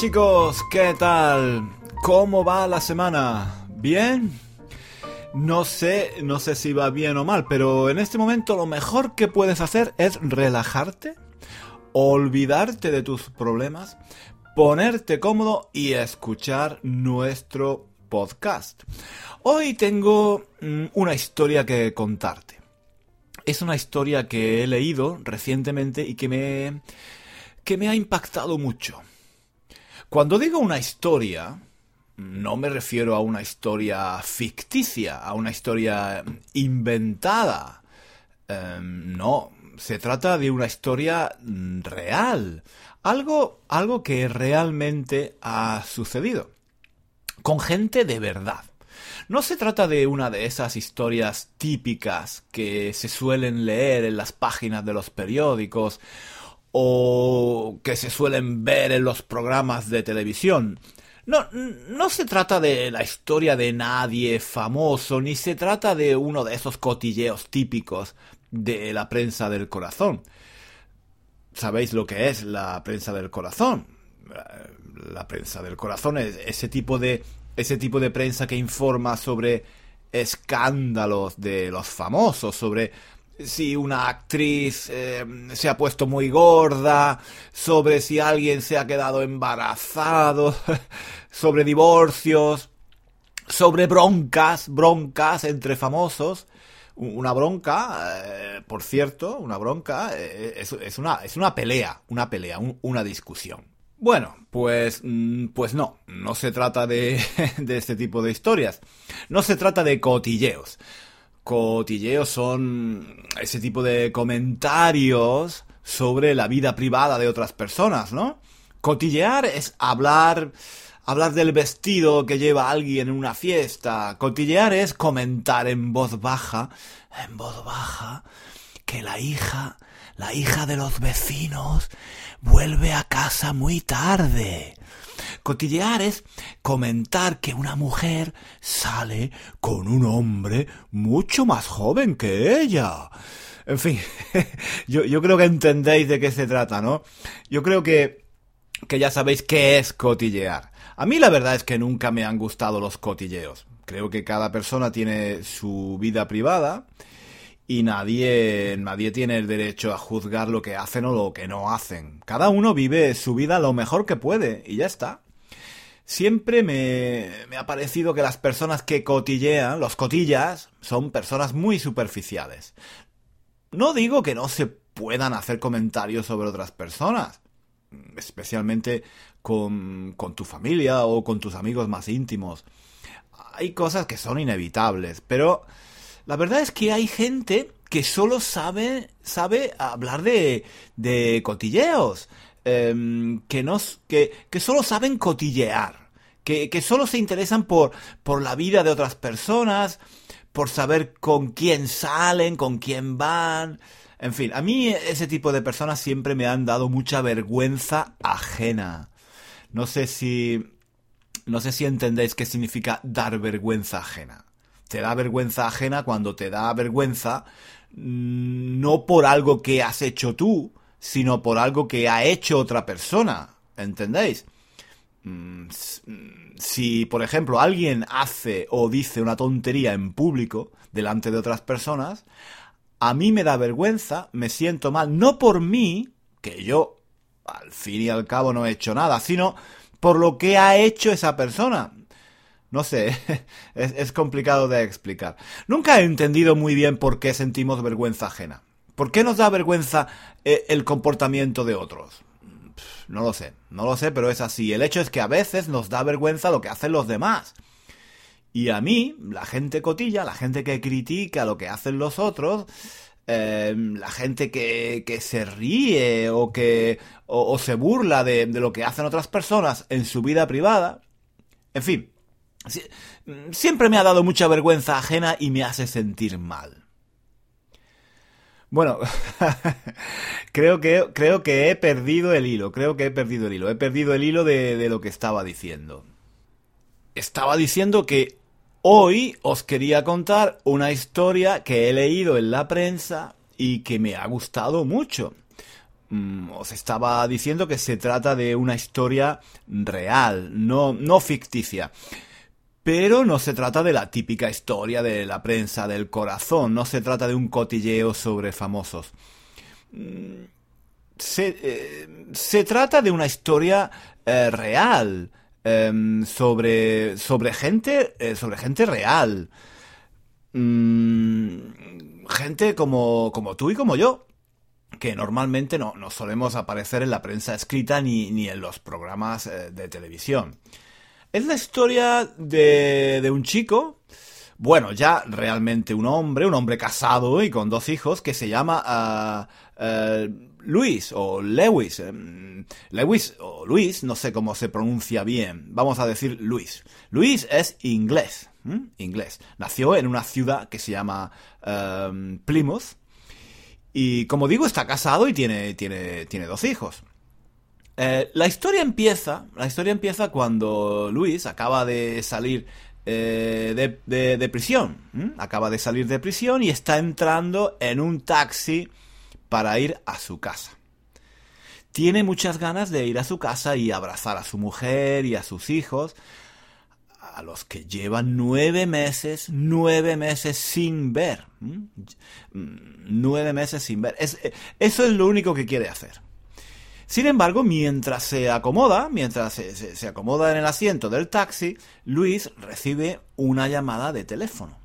Chicos, ¿qué tal? ¿Cómo va la semana? ¿Bien? No sé, no sé si va bien o mal, pero en este momento lo mejor que puedes hacer es relajarte, olvidarte de tus problemas, ponerte cómodo y escuchar nuestro podcast. Hoy tengo mm, una historia que contarte. Es una historia que he leído recientemente y que me que me ha impactado mucho. Cuando digo una historia, no me refiero a una historia ficticia, a una historia inventada. Em, no, se trata de una historia real. Algo, algo que realmente ha sucedido. Con gente de verdad. No se trata de una de esas historias típicas que se suelen leer en las páginas de los periódicos o que se suelen ver en los programas de televisión. No, no se trata de la historia de nadie famoso, ni se trata de uno de esos cotilleos típicos de la prensa del corazón. ¿Sabéis lo que es la prensa del corazón? La prensa del corazón es ese tipo de ese tipo de prensa que informa sobre escándalos de los famosos, sobre si una actriz eh, se ha puesto muy gorda, sobre si alguien se ha quedado embarazado, sobre divorcios, sobre broncas, broncas entre famosos. Una bronca, eh, por cierto, una bronca eh, es, una, es una pelea, una pelea, una discusión. Bueno, pues, mm, pues no, no se trata de, de este tipo de historias. No se trata de cotilleos cotilleos son ese tipo de comentarios sobre la vida privada de otras personas, ¿no? Cotillear es hablar hablar del vestido que lleva alguien en una fiesta. Cotillear es comentar en voz baja, en voz baja, que la hija, la hija de los vecinos, vuelve a casa muy tarde. Cotillear es comentar que una mujer sale con un hombre mucho más joven que ella. En fin, yo, yo creo que entendéis de qué se trata, ¿no? Yo creo que, que ya sabéis qué es cotillear. A mí la verdad es que nunca me han gustado los cotilleos. Creo que cada persona tiene su vida privada y nadie, nadie tiene el derecho a juzgar lo que hacen o lo que no hacen. Cada uno vive su vida lo mejor que puede y ya está. Siempre me, me ha parecido que las personas que cotillean, los cotillas, son personas muy superficiales. No digo que no se puedan hacer comentarios sobre otras personas, especialmente con, con tu familia o con tus amigos más íntimos. Hay cosas que son inevitables, pero la verdad es que hay gente que solo sabe, sabe hablar de, de cotilleos, em, que, nos, que, que solo saben cotillear, que, que solo se interesan por, por la vida de otras personas, por saber con quién salen, con quién van. En fin, a mí ese tipo de personas siempre me han dado mucha vergüenza ajena. No sé si... No sé si entendéis qué significa dar vergüenza ajena te da vergüenza ajena cuando te da vergüenza mm, no por algo que has hecho tú, sino por algo que ha hecho otra persona. ¿Entendéis? Mm, mm, si, por ejemplo, alguien hace o dice una tontería en público delante de otras personas, a mí me da vergüenza, me siento mal, no por mí, que yo al fin y al cabo no he hecho nada, sino por lo que ha hecho esa persona. No sé, es, complicado de explicar. Nunca he entendido muy bien por qué sentimos vergüenza ajena. ¿Por qué nos da vergüenza eh, el comportamiento de otros? No lo sé, no lo sé, pero es así. El hecho es que a veces nos da vergüenza lo que hacen los demás. Y a mí, la gente cotilla, la gente que critica lo que hacen los otros, eh, la gente que, que, se ríe o que o, se burla de, de lo que hacen otras personas en su vida privada, en fin, Siempre me ha dado mucha vergüenza ajena y me hace sentir mal. Bueno, creo que, creo que he perdido el hilo, creo que he perdido el hilo, he perdido el hilo de, de lo que estaba diciendo. Estaba diciendo que hoy os quería contar una historia que he leído en la prensa y que me ha gustado mucho. mm, os estaba diciendo que se trata de una historia real, no, no ficticia. Pero no se trata de la típica historia de la prensa del corazón, no se trata de un cotilleo sobre famosos. Mm, se, eh, se trata de una historia eh, real, em, sobre, sobre gente, eh, sobre gente real. Mm, gente como, como tú y como yo, que normalmente no, no solemos aparecer en la prensa escrita ni, ni en los programas de televisión. Es la historia de, de un chico, bueno, ya realmente un hombre, un hombre casado y con dos hijos, que se llama eh, Luis o Lewis. Em, Lewis o Luis, no sé cómo se pronuncia bien. Vamos a decir Luis. Luis es inglés. Inglés. Nació en una ciudad que se llama em, Plymouth. Y como digo, está casado y tiene, tiene, tiene dos hijos. Eh, la historia empieza, la historia empieza cuando Luis acaba de salir eh, de, prisión, acaba de salir de prisión y está entrando en un taxi para ir a su casa. Tiene muchas ganas de ir a su casa y abrazar a su mujer y a sus hijos, a los que llevan nueve meses, nueve meses sin ver. Nueve meses sin ver. Eh, eso es lo único que quiere hacer. Sin embargo, mientras se acomoda, mientras se, acomoda en el asiento del taxi, Luis recibe una llamada de teléfono.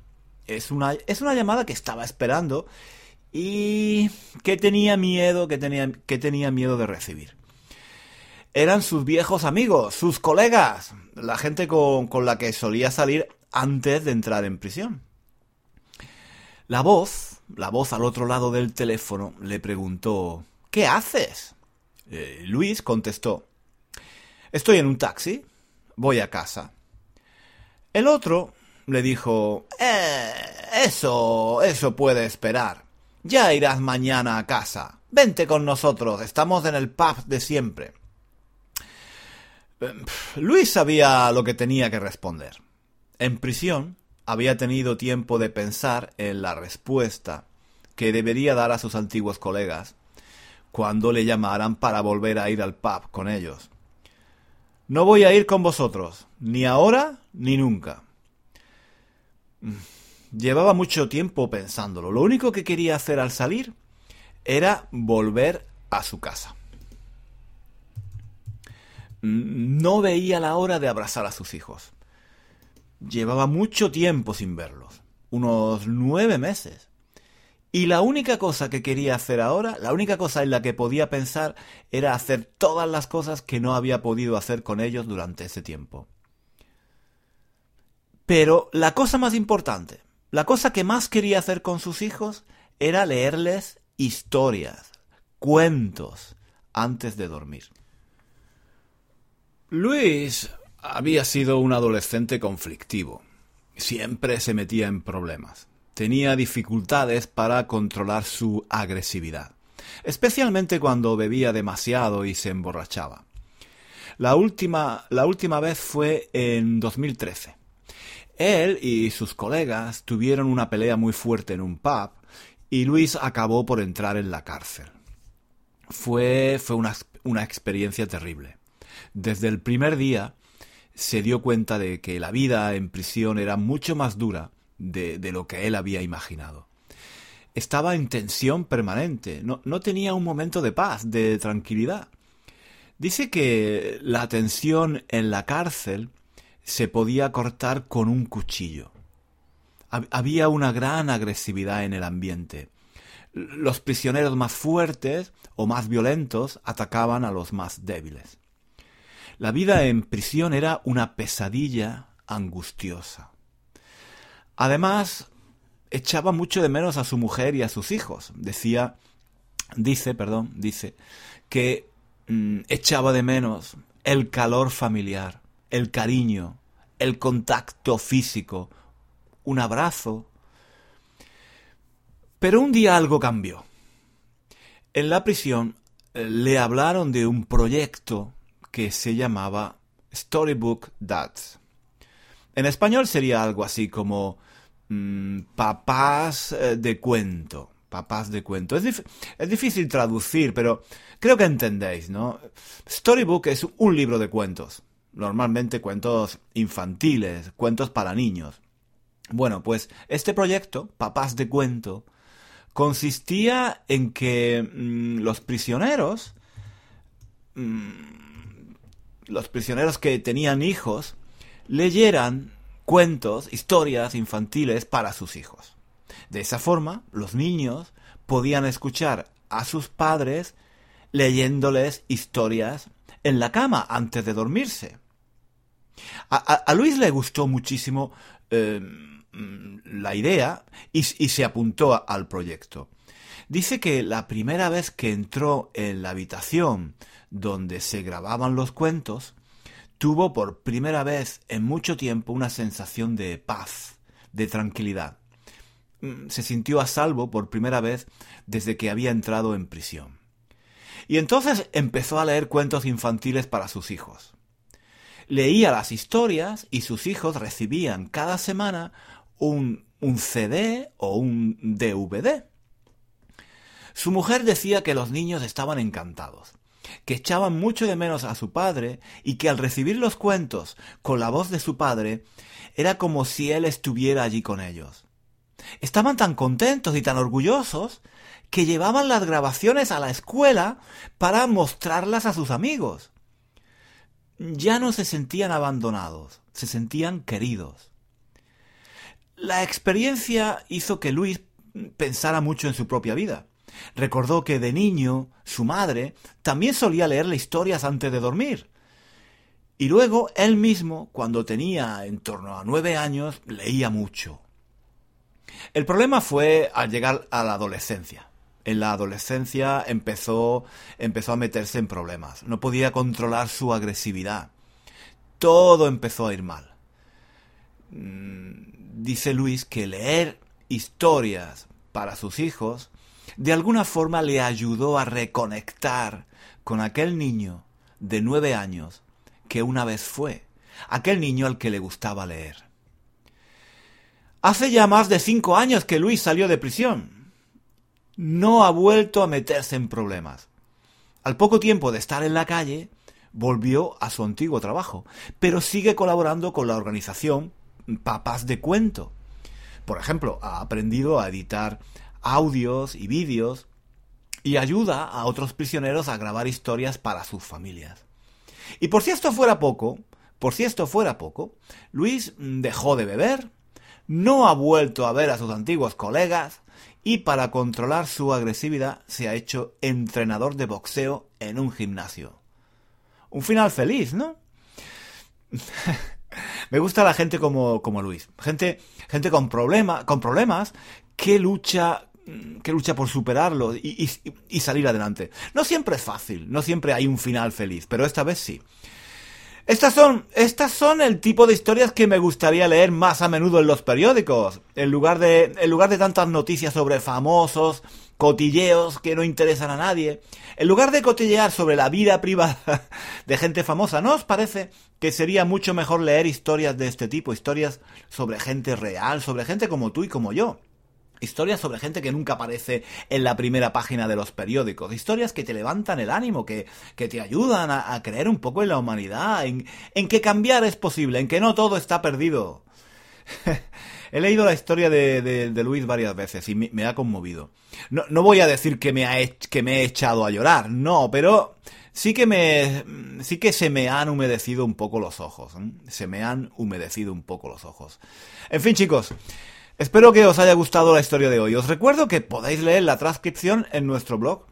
Es una, es una llamada que estaba esperando y que tenía miedo, que tenía, que tenía miedo de recibir. Eran sus viejos amigos, sus colegas, la gente con, con la que solía salir antes de entrar en prisión. La voz, la voz al otro lado del teléfono, le preguntó ¿Qué haces? Eh, Luis contestó, Estoy en un taxi, voy a casa. El otro le dijo, eh, eso, eso puede esperar. Ya irás mañana a casa. Vente con nosotros, estamos en el pub de siempre. Eh, Luis sabía lo que tenía que responder. En prisión había tenido tiempo de pensar en la respuesta que debería dar a sus antiguos colegas cuando le llamaran para volver a ir al pub con ellos. No voy a ir con vosotros, ni ahora ni nunca. Mm, llevaba mucho tiempo pensándolo. Lo único que quería hacer al salir era volver a su casa. Mm, no veía la hora de abrazar a sus hijos. Llevaba mucho tiempo sin verlos, unos nueve meses. Y la única cosa que quería hacer ahora, la única cosa en la que podía pensar era hacer todas las cosas que no había podido hacer con ellos durante ese tiempo. Pero la cosa más importante, la cosa que más quería hacer con sus hijos era leerles historias, cuentos, antes de dormir. Luis había sido un adolescente conflictivo. Siempre se metía en problemas tenía dificultades para controlar su agresividad, especialmente cuando bebía demasiado y se emborrachaba. La última, la última vez fue en 2013. Él y sus colegas tuvieron una pelea muy fuerte en un pub y Luis acabó por entrar en la cárcel. Fue, fue una, una experiencia terrible. Desde el primer día se dio cuenta de que la vida en prisión era mucho más dura de, lo que él había imaginado. Estaba en tensión permanente, no, no tenía un momento de paz, de tranquilidad. Dice que la tensión en la cárcel se podía cortar con un cuchillo. Había una gran agresividad en el ambiente. Los prisioneros más fuertes o más violentos atacaban a los más débiles. La vida en prisión era una pesadilla angustiosa. Además, echaba mucho de menos a su mujer y a sus hijos. Decía, dice, perdón, dice, que mm, echaba de menos el calor familiar, el cariño, el contacto físico, un abrazo. Pero un día algo cambió. En la prisión eh, le hablaron de un proyecto que se llamaba Storybook Dads. En español sería algo así como Mm, papás eh, de cuento, papás de cuento. Es, difícil traducir, pero creo que entendéis, ¿no? Storybook es un libro de cuentos. Normalmente cuentos infantiles, cuentos para niños. Bueno, pues este proyecto, Papás de Cuento, consistía en que mm, los prisioneros, mm, los prisioneros que tenían hijos, leyeran cuentos, historias infantiles para sus hijos. De esa forma, los niños podían escuchar a sus padres leyéndoles historias en la cama antes de dormirse. A, Luis le gustó muchísimo eh, la idea y, se apuntó al proyecto. Dice que la primera vez que entró en la habitación donde se grababan los cuentos, tuvo por primera vez en mucho tiempo una sensación de paz, de tranquilidad. Mm, se sintió a salvo por primera vez desde que había entrado en prisión. Y entonces empezó a leer cuentos infantiles para sus hijos. Leía las historias y sus hijos recibían cada semana un, un CD o un DVD. Su mujer decía que los niños estaban encantados, que echaban mucho de menos a su padre y que al recibir los cuentos con la voz de su padre era como si él estuviera allí con ellos. Estaban tan contentos y tan orgullosos que llevaban las grabaciones a la escuela para mostrarlas a sus amigos. Ya no se sentían abandonados, se sentían queridos. La experiencia hizo que Luis pensara mucho en su propia vida. Recordó que de niño su madre también solía leerle historias antes de dormir. Y luego él mismo, cuando tenía en torno a nueve años, leía mucho. El problema fue al llegar a la adolescencia. En la adolescencia empezó, empezó a meterse en problemas. No podía controlar su agresividad. Todo empezó a ir mal. Mm, dice Luis que leer historias para sus hijos de alguna forma le ayudó a reconectar con aquel niño de nueve años que una vez fue, aquel niño al que le gustaba leer. Hace ya más de cinco años que Luis salió de prisión. No ha vuelto a meterse en problemas. Al poco tiempo de estar en la calle, volvió a su antiguo trabajo, pero sigue colaborando con la organización Papás de Cuento. Por ejemplo, ha aprendido a editar audios y vídeos y ayuda a otros prisioneros a grabar historias para sus familias. Y por si esto fuera poco, por si esto fuera poco, Luis dejó de beber, no ha vuelto a ver a sus antiguos colegas y para controlar su agresividad se ha hecho entrenador de boxeo en un gimnasio. Un final feliz, ¿no? Me gusta la gente como, como Luis. Gente, gente con, problema, con problemas que lucha, que lucha por superarlo y, y, salir adelante. No siempre es fácil, no siempre hay un final feliz, pero esta vez sí. Estas son, estas son el tipo de historias que me gustaría leer más a menudo en los periódicos, en lugar de, en lugar de tantas noticias sobre famosos, cotilleos que no interesan a nadie. En lugar de cotillear sobre la vida privada de gente famosa, ¿no os parece que sería mucho mejor leer historias de este tipo, historias sobre gente real, sobre gente como tú y como yo? Historias sobre gente que nunca aparece en la primera página de los periódicos. Historias que te levantan el ánimo, que, que te ayudan a, creer un poco en la humanidad, en, en que cambiar es posible, en que no todo está perdido. He leído la historia de, de, Luis varias veces y me, ha conmovido. No, no, voy a decir que me, ha que me he echado a llorar, no, pero sí que me sí que se me han humedecido un poco los ojos. Se me han humedecido un poco los ojos. En fin, chicos. Espero que os haya gustado la historia de hoy. Os recuerdo que podéis leer la transcripción en nuestro blog.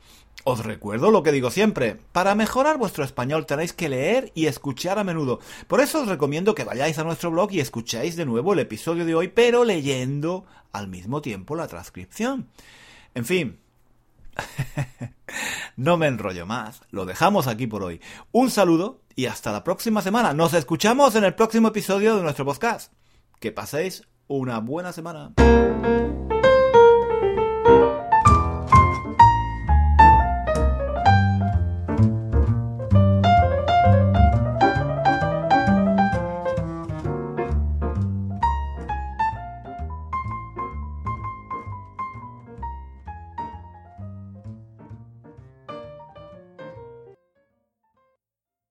Os recuerdo lo que digo siempre, para mejorar vuestro español tenéis que leer y escuchar a menudo. Por eso os recomiendo que vayáis a nuestro blog y escuchéis de nuevo el episodio de hoy, pero leyendo al mismo tiempo la transcripción. En fin, no me enrollo más, lo dejamos aquí por hoy. Un saludo y hasta la próxima semana. Nos escuchamos en el próximo episodio de nuestro podcast. Que paséis una buena semana.